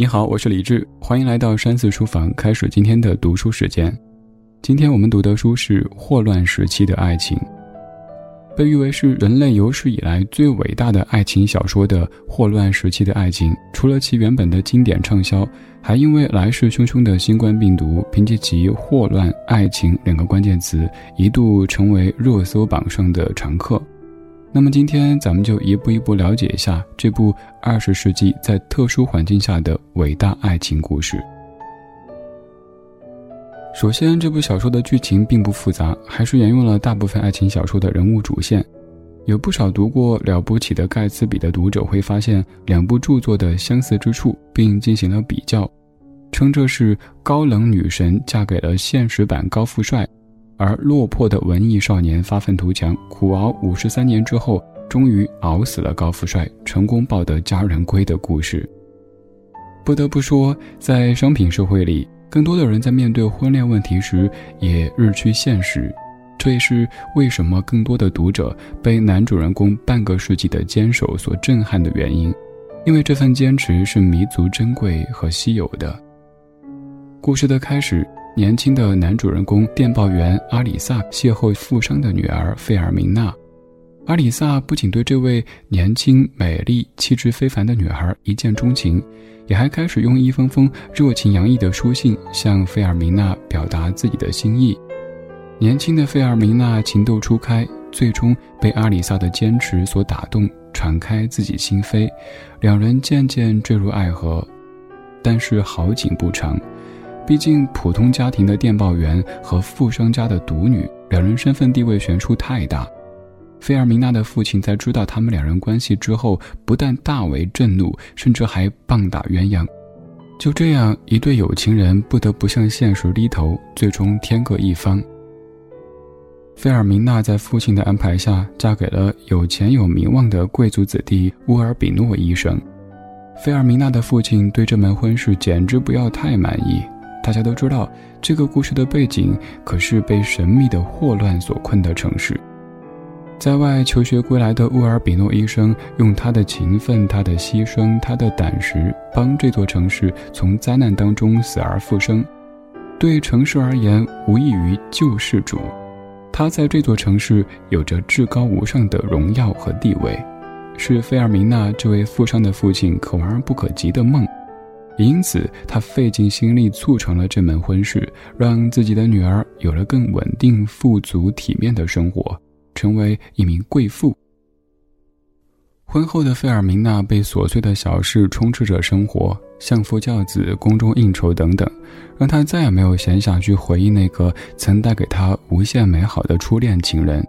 你好，我是李志，欢迎来到山寺书房，开始今天的读书时间。今天我们读的书是《霍乱时期的爱情》，被誉为是人类有史以来最伟大的爱情小说的《霍乱时期的爱情》，除了其原本的经典畅销，还因为来势汹汹的新冠病毒，凭借其“霍乱”“爱情”两个关键词，一度成为热搜榜上的常客。那么今天咱们就一步一步了解一下这部二十世纪在特殊环境下的伟大爱情故事。首先，这部小说的剧情并不复杂，还是沿用了大部分爱情小说的人物主线。有不少读过《了不起的盖茨比》的读者会发现两部著作的相似之处，并进行了比较，称这是高冷女神嫁给了现实版高富帅。而落魄的文艺少年发愤图强，苦熬五十三年之后，终于熬死了高富帅，成功抱得佳人归的故事。不得不说，在商品社会里，更多的人在面对婚恋问题时也日趋现实。这也是为什么更多的读者被男主人公半个世纪的坚守所震撼的原因，因为这份坚持是弥足珍贵和稀有的。故事的开始。年轻的男主人公电报员阿里萨邂逅富商的女儿费尔明娜，阿里萨不仅对这位年轻、美丽、气质非凡的女孩一见钟情，也还开始用一封封热情洋溢的书信向费尔明娜表达自己的心意。年轻的费尔明娜情窦初开，最终被阿里萨的坚持所打动，敞开自己心扉，两人渐渐坠入爱河。但是好景不长。毕竟，普通家庭的电报员和富商家的独女，两人身份地位悬殊太大。菲尔明娜的父亲在知道他们两人关系之后，不但大为震怒，甚至还棒打鸳鸯。就这样，一对有情人不得不向现实低头，最终天各一方。菲尔明娜在父亲的安排下，嫁给了有钱有名望的贵族子弟乌尔比诺医生。菲尔明娜的父亲对这门婚事简直不要太满意。大家都知道，这个故事的背景可是被神秘的霍乱所困的城市。在外求学归来的乌尔比诺医生，用他的勤奋、他的牺牲、他的胆识，帮这座城市从灾难当中死而复生。对城市而言，无异于救世主。他在这座城市有着至高无上的荣耀和地位，是菲尔明娜这位富商的父亲可望而不可及的梦。因此，他费尽心力促成了这门婚事，让自己的女儿有了更稳定、富足、体面的生活，成为一名贵妇。婚后的费尔明娜被琐碎的小事充斥着生活，相夫教子、宫中应酬等等，让她再也没有闲暇去回忆那个曾带给她无限美好的初恋情人。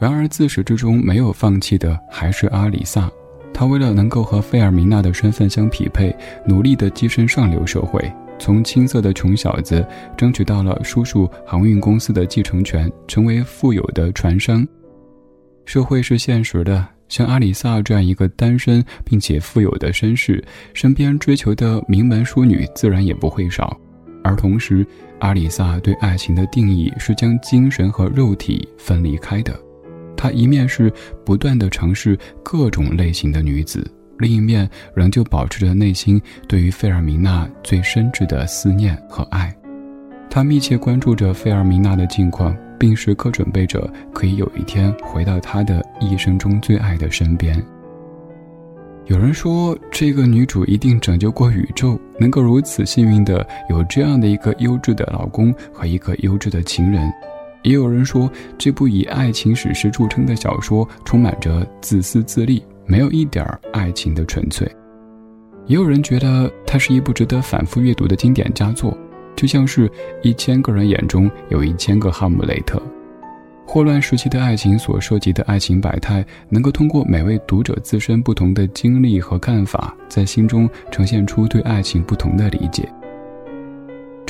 然而，自始至终没有放弃的还是阿里萨。他为了能够和费尔明娜的身份相匹配，努力地跻身上流社会，从青涩的穷小子争取到了叔叔航运公司的继承权，成为富有的船商。社会是现实的，像阿里萨这样一个单身并且富有的绅士，身边追求的名门淑女自然也不会少。而同时，阿里萨对爱情的定义是将精神和肉体分离开的。他一面是不断的尝试各种类型的女子，另一面仍旧保持着内心对于费尔明娜最深挚的思念和爱。他密切关注着费尔明娜的近况，并时刻准备着可以有一天回到她的一生中最爱的身边。有人说，这个女主一定拯救过宇宙，能够如此幸运的有这样的一个优质的老公和一个优质的情人。也有人说，这部以爱情史诗著称的小说充满着自私自利，没有一点爱情的纯粹。也有人觉得它是一部值得反复阅读的经典佳作，就像是一千个人眼中有一千个哈姆雷特。霍乱时期的爱情所涉及的爱情百态，能够通过每位读者自身不同的经历和看法，在心中呈现出对爱情不同的理解。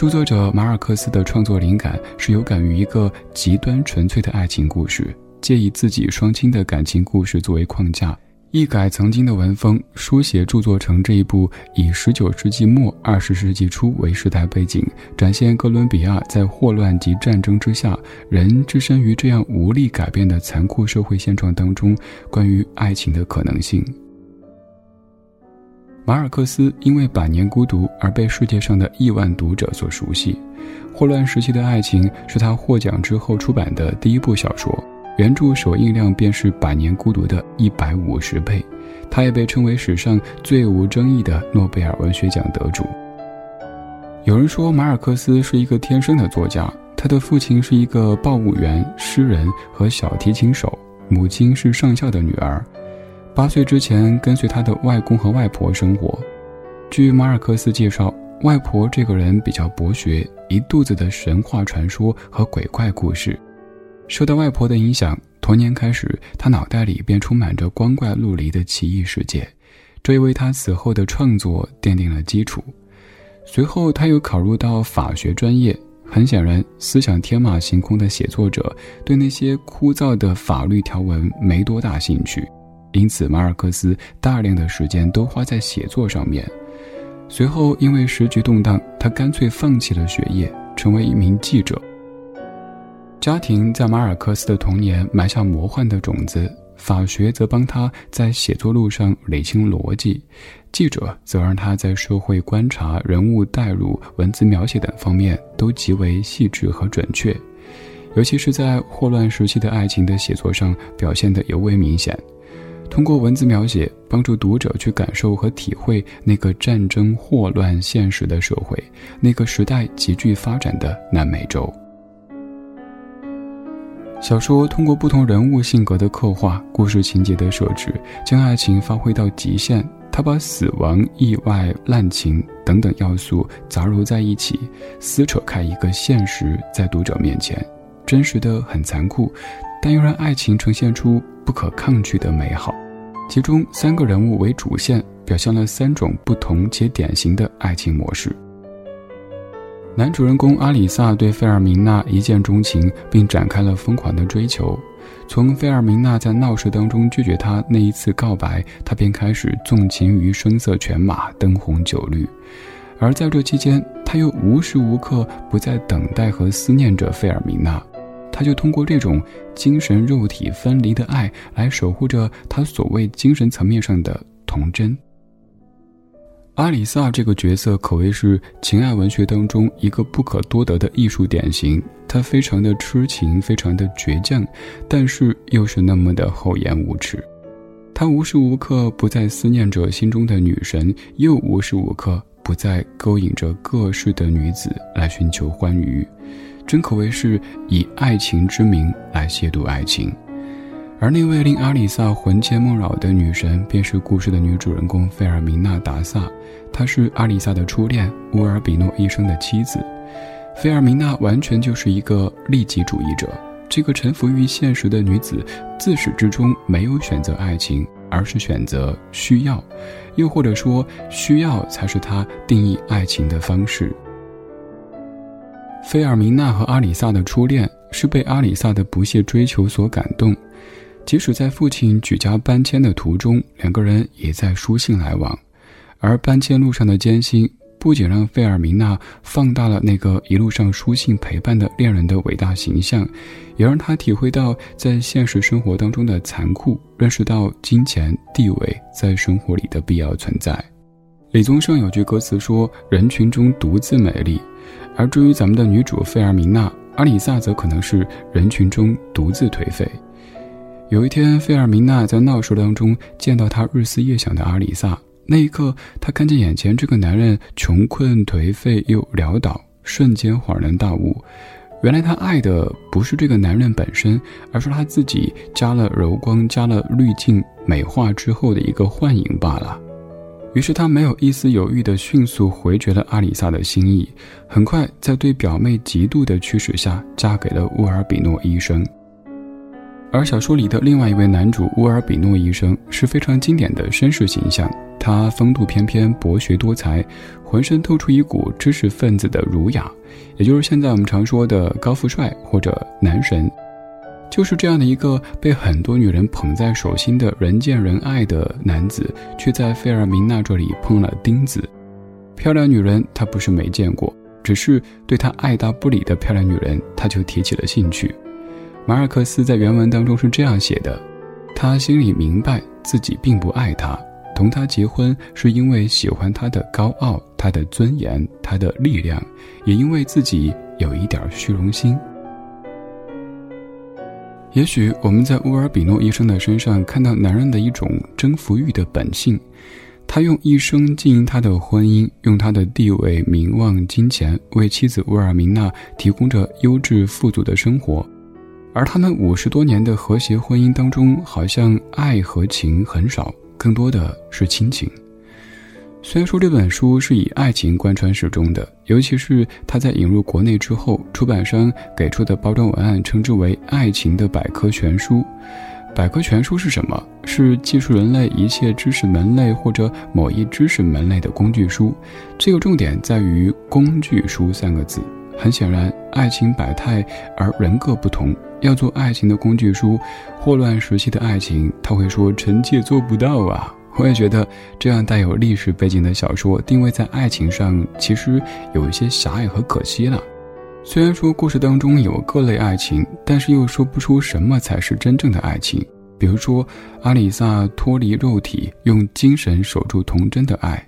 著作者马尔克斯的创作灵感是有感于一个极端纯粹的爱情故事，借以自己双亲的感情故事作为框架，一改曾经的文风，书写著作成这一部以十九世纪末二十世纪初为时代背景，展现哥伦比亚在霍乱及战争之下，人置身于这样无力改变的残酷社会现状当中，关于爱情的可能性。马尔克斯因为《百年孤独》而被世界上的亿万读者所熟悉，《霍乱时期的爱情》是他获奖之后出版的第一部小说，原著首印量便是《百年孤独》的一百五十倍，他也被称为史上最无争议的诺贝尔文学奖得主。有人说马尔克斯是一个天生的作家，他的父亲是一个报务员、诗人和小提琴手，母亲是上校的女儿。八岁之前，跟随他的外公和外婆生活。据马尔克斯介绍，外婆这个人比较博学，一肚子的神话传说和鬼怪故事。受到外婆的影响，童年开始，他脑袋里便充满着光怪陆离的奇异世界，这也为他此后的创作奠定了基础。随后，他又考入到法学专业。很显然，思想天马行空的写作者对那些枯燥的法律条文没多大兴趣。因此，马尔克斯大量的时间都花在写作上面。随后，因为时局动荡，他干脆放弃了学业，成为一名记者。家庭在马尔克斯的童年埋下魔幻的种子，法学则帮他在写作路上理清逻辑，记者则让他在社会观察、人物代入、文字描写等方面都极为细致和准确，尤其是在霍乱时期的爱情的写作上表现得尤为明显。通过文字描写，帮助读者去感受和体会那个战争霍乱现实的社会，那个时代急剧发展的南美洲。小说通过不同人物性格的刻画、故事情节的设置，将爱情发挥到极限。他把死亡、意外、滥情等等要素杂糅在一起，撕扯开一个现实，在读者面前，真实的很残酷。但又让爱情呈现出不可抗拒的美好，其中三个人物为主线，表现了三种不同且典型的爱情模式。男主人公阿里萨对费尔明娜一见钟情，并展开了疯狂的追求。从费尔明娜在闹市当中拒绝他那一次告白，他便开始纵情于声色犬马、灯红酒绿。而在这期间，他又无时无刻不在等待和思念着费尔明娜。他就通过这种精神肉体分离的爱来守护着他所谓精神层面上的童真。阿里萨这个角色可谓是情爱文学当中一个不可多得的艺术典型。他非常的痴情，非常的倔强，但是又是那么的厚颜无耻。他无时无刻不在思念着心中的女神，又无时无刻不在勾引着各式的女子来寻求欢愉。真可谓是以爱情之名来亵渎爱情，而那位令阿里萨魂牵梦绕的女神，便是故事的女主人公费尔明娜·达萨。她是阿里萨的初恋乌尔比诺医生的妻子。费尔明娜完全就是一个利己主义者。这个臣服于现实的女子，自始至终没有选择爱情，而是选择需要，又或者说，需要才是她定义爱情的方式。菲尔明娜和阿里萨的初恋是被阿里萨的不懈追求所感动，即使在父亲举家搬迁的途中，两个人也在书信来往。而搬迁路上的艰辛，不仅让费尔明娜放大了那个一路上书信陪伴的恋人的伟大形象，也让她体会到在现实生活当中的残酷，认识到金钱地位在生活里的必要存在。李宗盛有句歌词说：“人群中独自美丽。”而至于咱们的女主费尔明娜，阿里萨则可能是人群中独自颓废。有一天，费尔明娜在闹市当中见到她日思夜想的阿里萨，那一刻，她看见眼前这个男人穷困颓废又潦倒，瞬间恍然大悟，原来她爱的不是这个男人本身，而是他自己加了柔光、加了滤镜、美化之后的一个幻影罢了。于是他没有一丝犹豫地迅速回绝了阿里萨的心意，很快在对表妹嫉妒的驱使下，嫁给了乌尔比诺医生。而小说里的另外一位男主乌尔比诺医生是非常经典的绅士形象，他风度翩翩，博学多才，浑身透出一股知识分子的儒雅，也就是现在我们常说的高富帅或者男神。就是这样的一个被很多女人捧在手心的人见人爱的男子，却在费尔明娜这里碰了钉子。漂亮女人他不是没见过，只是对他爱答不理的漂亮女人，他就提起了兴趣。马尔克斯在原文当中是这样写的：他心里明白自己并不爱她，同他结婚是因为喜欢他的高傲、他的尊严、他的力量，也因为自己有一点虚荣心。也许我们在乌尔比诺医生的身上看到男人的一种征服欲的本性，他用一生经营他的婚姻，用他的地位、名望、金钱为妻子乌尔明娜提供着优质富足的生活。而他们五十多年的和谐婚姻当中，好像爱和情很少，更多的是亲情。虽然说这本书是以爱情贯穿始终的，尤其是他在引入国内之后，出版商给出的包装文案称之为“爱情的百科全书”。百科全书是什么？是记述人类一切知识门类或者某一知识门类的工具书。这个重点在于“工具书”三个字。很显然，爱情百态，而人各不同。要做爱情的工具书，霍乱时期的爱情，他会说：“臣妾做不到啊。”我也觉得，这样带有历史背景的小说，定位在爱情上，其实有一些狭隘和可惜了。虽然说故事当中有各类爱情，但是又说不出什么才是真正的爱情。比如说，阿里萨脱离肉体，用精神守住童真的爱。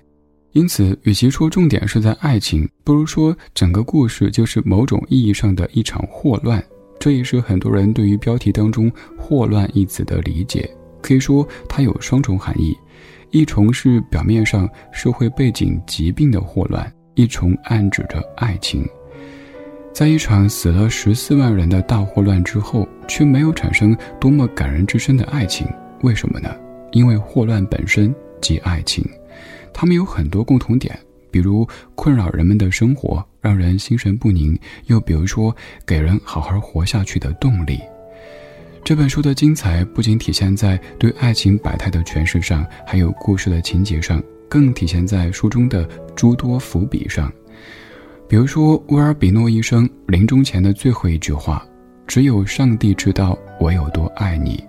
因此，与其说重点是在爱情，不如说整个故事就是某种意义上的一场霍乱。这也是很多人对于标题当中“霍乱”一词的理解。可以说，它有双重含义：一重是表面上社会背景疾病的霍乱，一重暗指着爱情。在一场死了十四万人的大霍乱之后，却没有产生多么感人至深的爱情，为什么呢？因为霍乱本身即爱情。他们有很多共同点，比如困扰人们的生活，让人心神不宁；又比如说，给人好好活下去的动力。这本书的精彩不仅体现在对爱情百态的诠释上，还有故事的情节上，更体现在书中的诸多伏笔上。比如说，乌尔比诺医生临终前的最后一句话：“只有上帝知道我有多爱你。”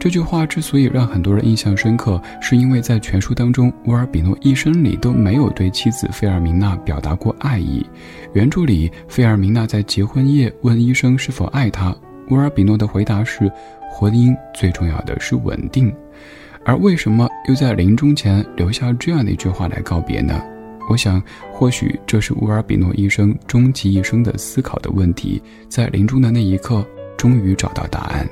这句话之所以让很多人印象深刻，是因为在全书当中，乌尔比诺一生里都没有对妻子费尔明娜表达过爱意。原著里，费尔明娜在结婚夜问医生是否爱她，乌尔比诺的回答是：婚姻最重要的是稳定。而为什么又在临终前留下这样的一句话来告别呢？我想，或许这是乌尔比诺医生终其一生的思考的问题，在临终的那一刻，终于找到答案。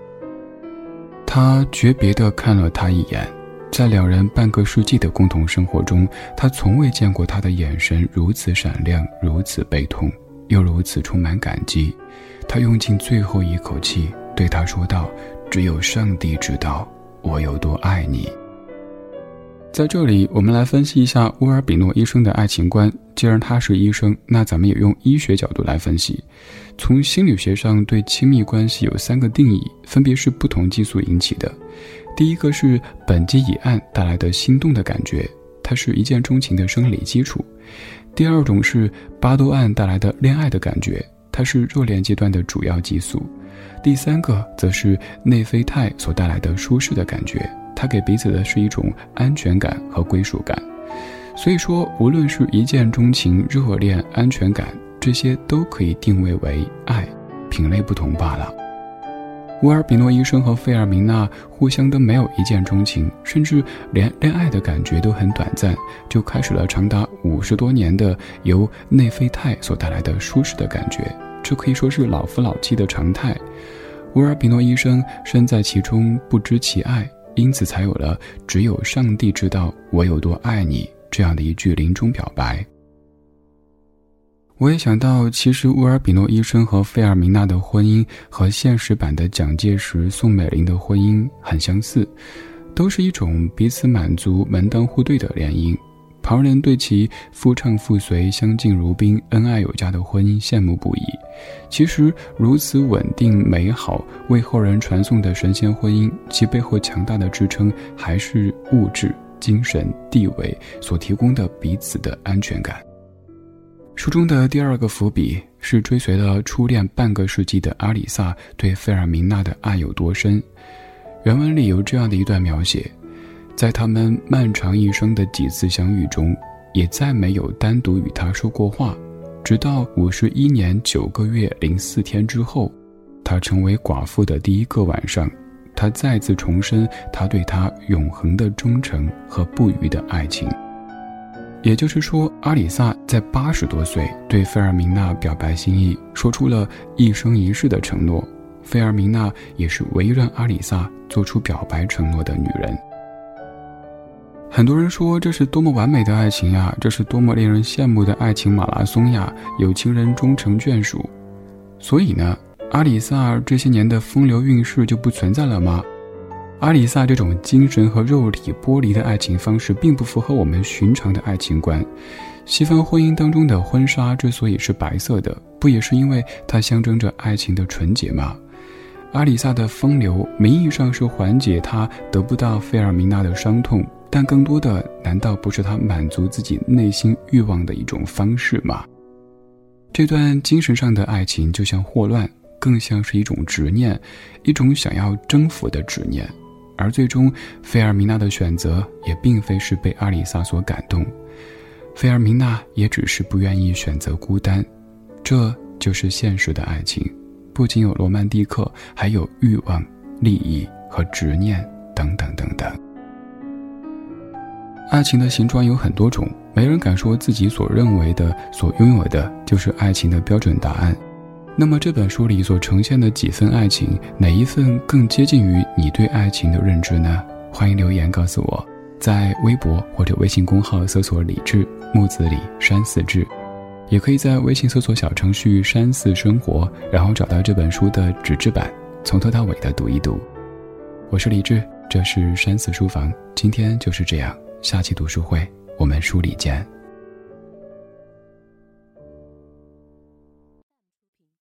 他诀别地看了他一眼，在两人半个世纪的共同生活中，他从未见过他的眼神如此闪亮，如此悲痛，又如此充满感激。他用尽最后一口气对他说道：“只有上帝知道我有多爱你。”在这里，我们来分析一下乌尔比诺医生的爱情观。既然他是医生，那咱们也用医学角度来分析。从心理学上，对亲密关系有三个定义，分别是不同激素引起的。第一个是苯基乙胺带来的心动的感觉，它是一见钟情的生理基础。第二种是巴多胺带来的恋爱的感觉，它是热恋阶段的主要激素。第三个则是内啡肽所带来的舒适的感觉。它给彼此的是一种安全感和归属感，所以说，无论是一见钟情、热恋、安全感，这些都可以定位为爱，品类不同罢了。乌尔比诺医生和费尔明娜互相都没有一见钟情，甚至连恋爱的感觉都很短暂，就开始了长达五十多年的由内啡肽所带来的舒适的感觉，这可以说是老夫老妻的常态。乌尔比诺医生身在其中，不知其爱。因此，才有了“只有上帝知道我有多爱你”这样的一句临终表白。我也想到，其实乌尔比诺医生和费尔明娜的婚姻和现实版的蒋介石、宋美龄的婚姻很相似，都是一种彼此满足、门当户对的联姻。旁人对其夫唱妇随、相敬如宾、恩爱有加的婚姻羡慕不已。其实，如此稳定美好、为后人传颂的神仙婚姻，其背后强大的支撑还是物质、精神、地位所提供的彼此的安全感。书中的第二个伏笔是追随了初恋半个世纪的阿里萨对费尔明娜的爱有多深。原文里有这样的一段描写。在他们漫长一生的几次相遇中，也再没有单独与他说过话。直到五十一年九个月零四天之后，他成为寡妇的第一个晚上，他再次重申他对她永恒的忠诚和不渝的爱情。也就是说，阿里萨在八十多岁对费尔明娜表白心意，说出了一生一世的承诺。费尔明娜也是唯一让阿里萨做出表白承诺的女人。很多人说这是多么完美的爱情呀，这是多么令人羡慕的爱情马拉松呀，有情人终成眷属。所以呢，阿里萨这些年的风流韵事就不存在了吗？阿里萨这种精神和肉体剥离的爱情方式，并不符合我们寻常的爱情观。西方婚姻当中的婚纱之所以是白色的，不也是因为它象征着爱情的纯洁吗？阿里萨的风流，名义上是缓解他得不到费尔明娜的伤痛，但更多的难道不是他满足自己内心欲望的一种方式吗？这段精神上的爱情就像霍乱，更像是一种执念，一种想要征服的执念。而最终，菲尔明娜的选择也并非是被阿里萨所感动，菲尔明娜也只是不愿意选择孤单，这就是现实的爱情，不仅有罗曼蒂克，还有欲望、利益和执念等等等等。爱情的形状有很多种，没人敢说自己所认为的、所拥有的就是爱情的标准答案。那么这本书里所呈现的几份爱情，哪一份更接近于你对爱情的认知呢？欢迎留言告诉我，在微博或者微信公号搜索“李志木子李山寺志”，也可以在微信搜索小程序“山寺生活”，然后找到这本书的纸质版，从头到尾的读一读。我是李志，这是山寺书房，今天就是这样，下期读书会我们书里见。